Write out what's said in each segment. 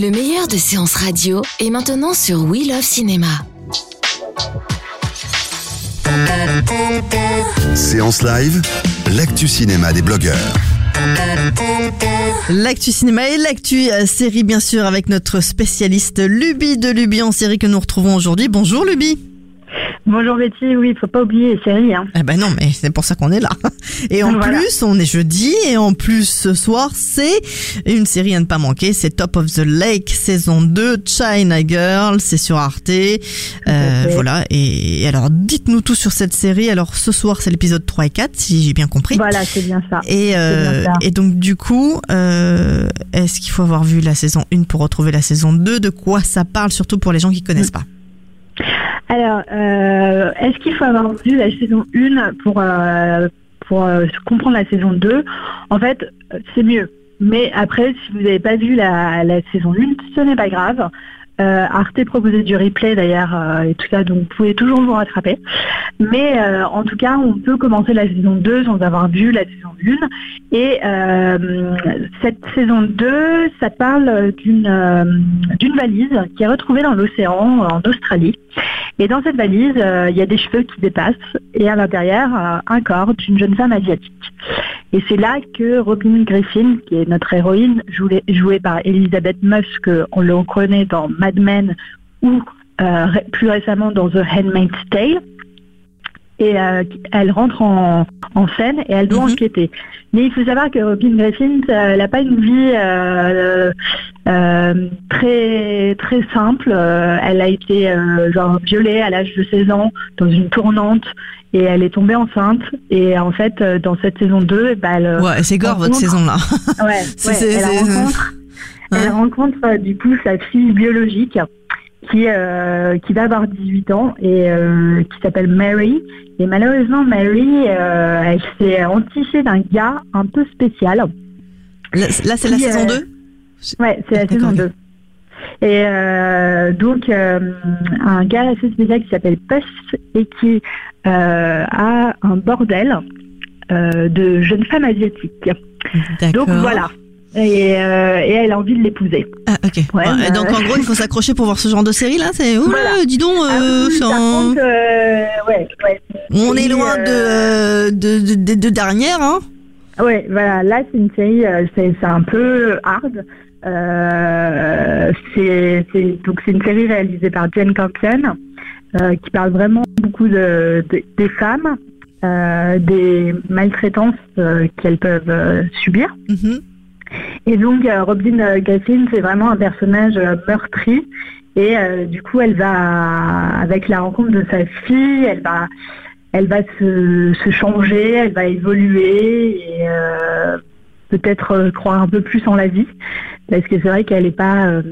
Le meilleur de séances radio est maintenant sur We Love Cinéma. Séance live, l'actu cinéma des blogueurs. L'actu cinéma et l'actu euh, série bien sûr avec notre spécialiste Luby de Luby en série que nous retrouvons aujourd'hui. Bonjour Luby. Bonjour Betty, oui, faut pas oublier les séries. Hein. Eh ben non, mais c'est pour ça qu'on est là. Et en Voilà. plus, on est jeudi et en plus ce soir, c'est une série à ne pas manquer, c'est Top of the Lake saison 2, China Girl, c'est sur Arte. Euh, voilà, et alors dites-nous tout sur cette série. Alors ce soir, c'est l'épisode 3 et 4 si j'ai bien compris. Voilà, c'est bien ça. Et, euh, bien ça. et donc du coup, euh, est-ce qu'il faut avoir vu la saison 1 pour retrouver la saison 2 De quoi ça parle, surtout pour les gens qui connaissent pas? Alors, euh, est-ce qu'il faut avoir vu la saison 1 pour, euh, pour euh, comprendre la saison 2 En fait, c'est mieux. Mais après, si vous n'avez pas vu la, saison 1, ce n'est pas grave. Arte proposait du replay d'ailleurs et tout ça, donc vous pouvez toujours vous rattraper. Mais en tout cas, on peut commencer la saison 2 sans avoir vu la saison 1. Et cette saison 2, ça parle d'une valise qui est retrouvée dans l'océan en Australie. Et dans cette valise, euh, il y a des cheveux qui dépassent et à l'intérieur, euh, un corps d'une jeune femme asiatique. Et c'est là que Robin Griffin, qui est notre héroïne, jouée, par Elizabeth que on le connaît dans Mad Men ou euh, plus récemment dans The Handmaid's Tale, et euh, elle rentre en, en scène et elle doit Mhm. enquêter. Mais il faut savoir que Robin Griffin, euh, elle n'a pas une vie euh, euh, très très simple. Elle a été genre violée à l'âge de 16 ans dans une tournante et elle est tombée enceinte. Et en fait, dans cette saison 2, bah, elle, Ouais, c'est gore votre saison là. Ouais, elle rencontre, elle rencontre du coup sa fille biologique qui euh, qui va avoir 18 ans et euh, qui s'appelle Mary. Et malheureusement, Mary, euh, elle s'est entichée d'un gars un peu spécial. Là, là, c'est la saison euh, 2 Ouais, c'est la saison ok. 2. Et donc, un gars assez spécial qui s'appelle Puss et qui a un bordel de jeunes femmes asiatiques. Donc voilà. Et, euh, et elle a envie de l'épouser. Ah, ok. Ouais, et bah, donc en gros, il faut s'accrocher pour voir ce genre de série là. C'est Ouh là, Voilà. dis donc, Ah euh, oui, contre, euh, ouais, ouais. on est loin de, de, de, de, de dernière, hein. Ouais, voilà, là c'est une série, euh, c'est un peu hard. C'est donc c'est une série réalisée par Jane Campion qui parle vraiment beaucoup de, de- des femmes, des maltraitances qu'elles peuvent subir. Mhm. Et donc euh, Robin euh, Griffin, c'est vraiment un personnage euh, meurtri. Et euh, du coup, elle va, avec la rencontre de sa fille, elle va, elle va se, se changer, elle va évoluer et euh, peut-être croire un peu plus en la vie, parce que c'est vrai qu'elle n'est pas, euh,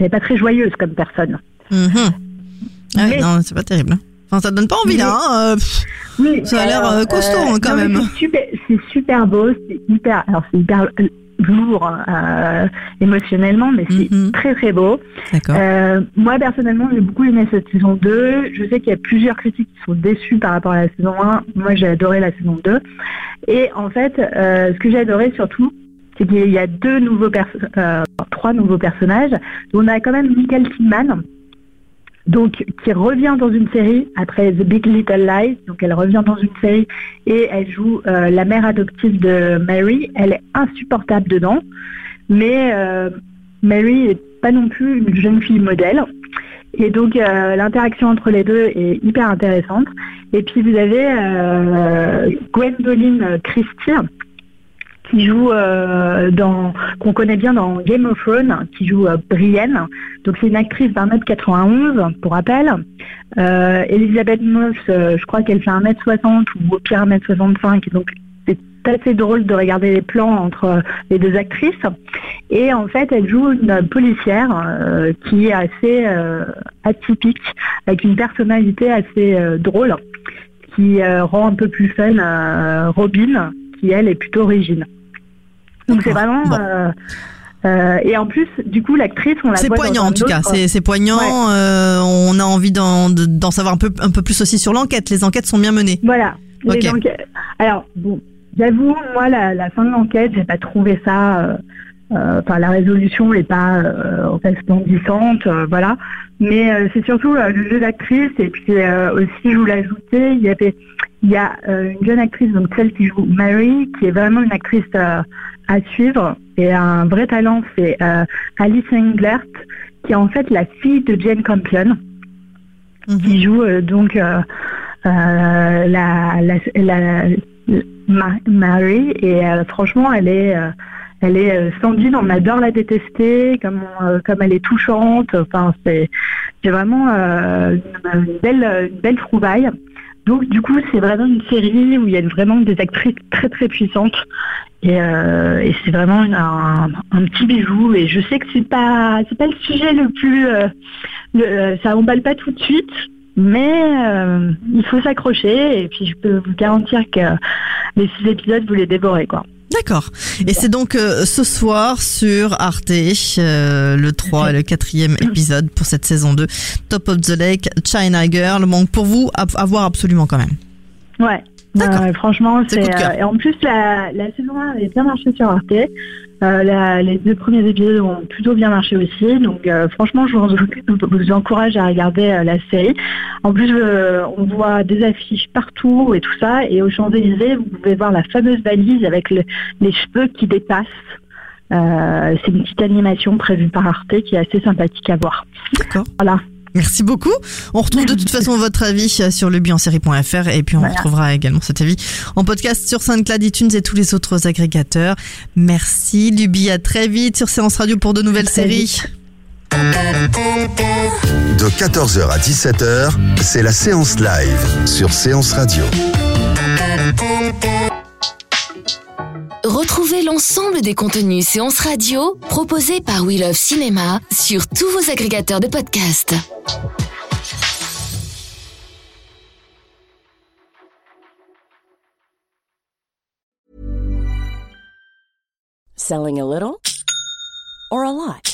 elle est pas très joyeuse comme personne. Mhm. Ah oui, Mais- non, c'est pas terrible. hein. Enfin, ça donne pas envie là. Hein. pff. Oui, Ça a l'air, costaud, hein, quand non, même. C'est super, super beau, c'est hyper, alors c'est hyper lourd euh, émotionnellement, mais c'est Mhm. très très beau. Euh, moi personnellement, j'ai beaucoup aimé cette saison 2. Je sais qu'il y a plusieurs critiques qui sont déçus par rapport à la saison 1. Moi, j'ai adoré la saison 2. Et en fait, euh, ce que j'ai adoré surtout, c'est qu'il y a deux nouveaux trois nouveaux personnages. On a quand même Nicole Kidman, donc qui revient dans une série après The Big Little Lies. Donc elle revient dans une série et elle joue euh, la mère adoptive de Mary. Elle est insupportable dedans, mais euh, Mary est pas non plus une jeune fille modèle. Et donc euh, l'interaction entre les deux est hyper intéressante. Et puis vous avez Gwendoline Christie qui joue euh, dans qu'on connaît bien dans Game of Thrones, qui joue euh, Brienne. Donc c'est une actrice d'un mètre 91 pour rappel. Euh, Elisabeth Moss, je crois qu'elle fait 1m60 ou au pire 1m65, donc c'est assez drôle de regarder les plans entre les deux actrices. Et en fait, elle joue une policière qui est assez atypique, avec une personnalité assez drôle, qui rend un peu plus fun Robin, qui elle est plutôt origine. Donc c'est vraiment. et en plus, du coup, l'actrice, on la C'est poignant en tout cas. C'est poignant. on a envie d'en savoir un peu, un peu plus aussi sur l'enquête. Les enquêtes sont bien menées. Voilà. Alors bon, j'avoue, moi, la, la, fin de l'enquête, j'ai pas trouvé ça euh, enfin, la résolution n'est pas euh, resplendissante, euh, voilà. Mais euh, c'est surtout le jeu d'actrice. Et puis aussi, je voulais ajouter, il y avait, il y a une jeune actrice, donc celle qui joue Mary, qui est vraiment une actrice à suivre et un vrai talent. C'est Alice Englert, qui est en fait la fille de Jane Campion, mhm. qui joue donc la, la, la, Mary. Et franchement, elle est elle est euh, Sandine, on adore la détester, comme euh, comme elle est touchante. Enfin, c'est vraiment euh, une, belle une belle trouvaille. Donc du coup, c'est vraiment une série où il y a vraiment des actrices très très puissantes et, c'est vraiment un, petit bijou. Et je sais que c'est pas c'est pas le sujet le plus le, ça emballe pas tout de suite, mais il faut s'accrocher et puis je peux vous garantir que les six épisodes vous les dévorez quoi. D'accord. Et c'est donc euh, ce soir sur Arte, euh, le 3 et le 4e épisode pour cette saison 2, Top of the Lake, China Girl. Donc pour vous, à, voir absolument quand même. Ouais. Franchement, c'est. Euh, et en plus, la, la saison 1 avait bien marché sur Arte. Euh, les deux premiers épisodes ont plutôt bien marché aussi. Donc euh, franchement, je vous, encourage à regarder euh, la série. En plus, on voit des affiches partout et tout ça. Et aux Champs-Élysées, vous pouvez voir la fameuse valise avec les cheveux qui dépassent. c'est une petite animation prévue par Arte qui est assez sympathique à voir. D'accord. Voilà. Merci beaucoup. On retrouve de toute façon votre avis sur le série.fr et puis on retrouvera également cet avis en podcast sur SoundCloud, iTunes et tous les autres agrégateurs. Merci Luby, à très vite sur Séance Radio pour de nouvelles séries. De 14h à 17h, c'est la séance live sur Séance Radio. Retrouvez l'ensemble des contenus séances radio proposés par We Love Cinéma sur tous vos agrégateurs de podcasts. Selling a little or a lot?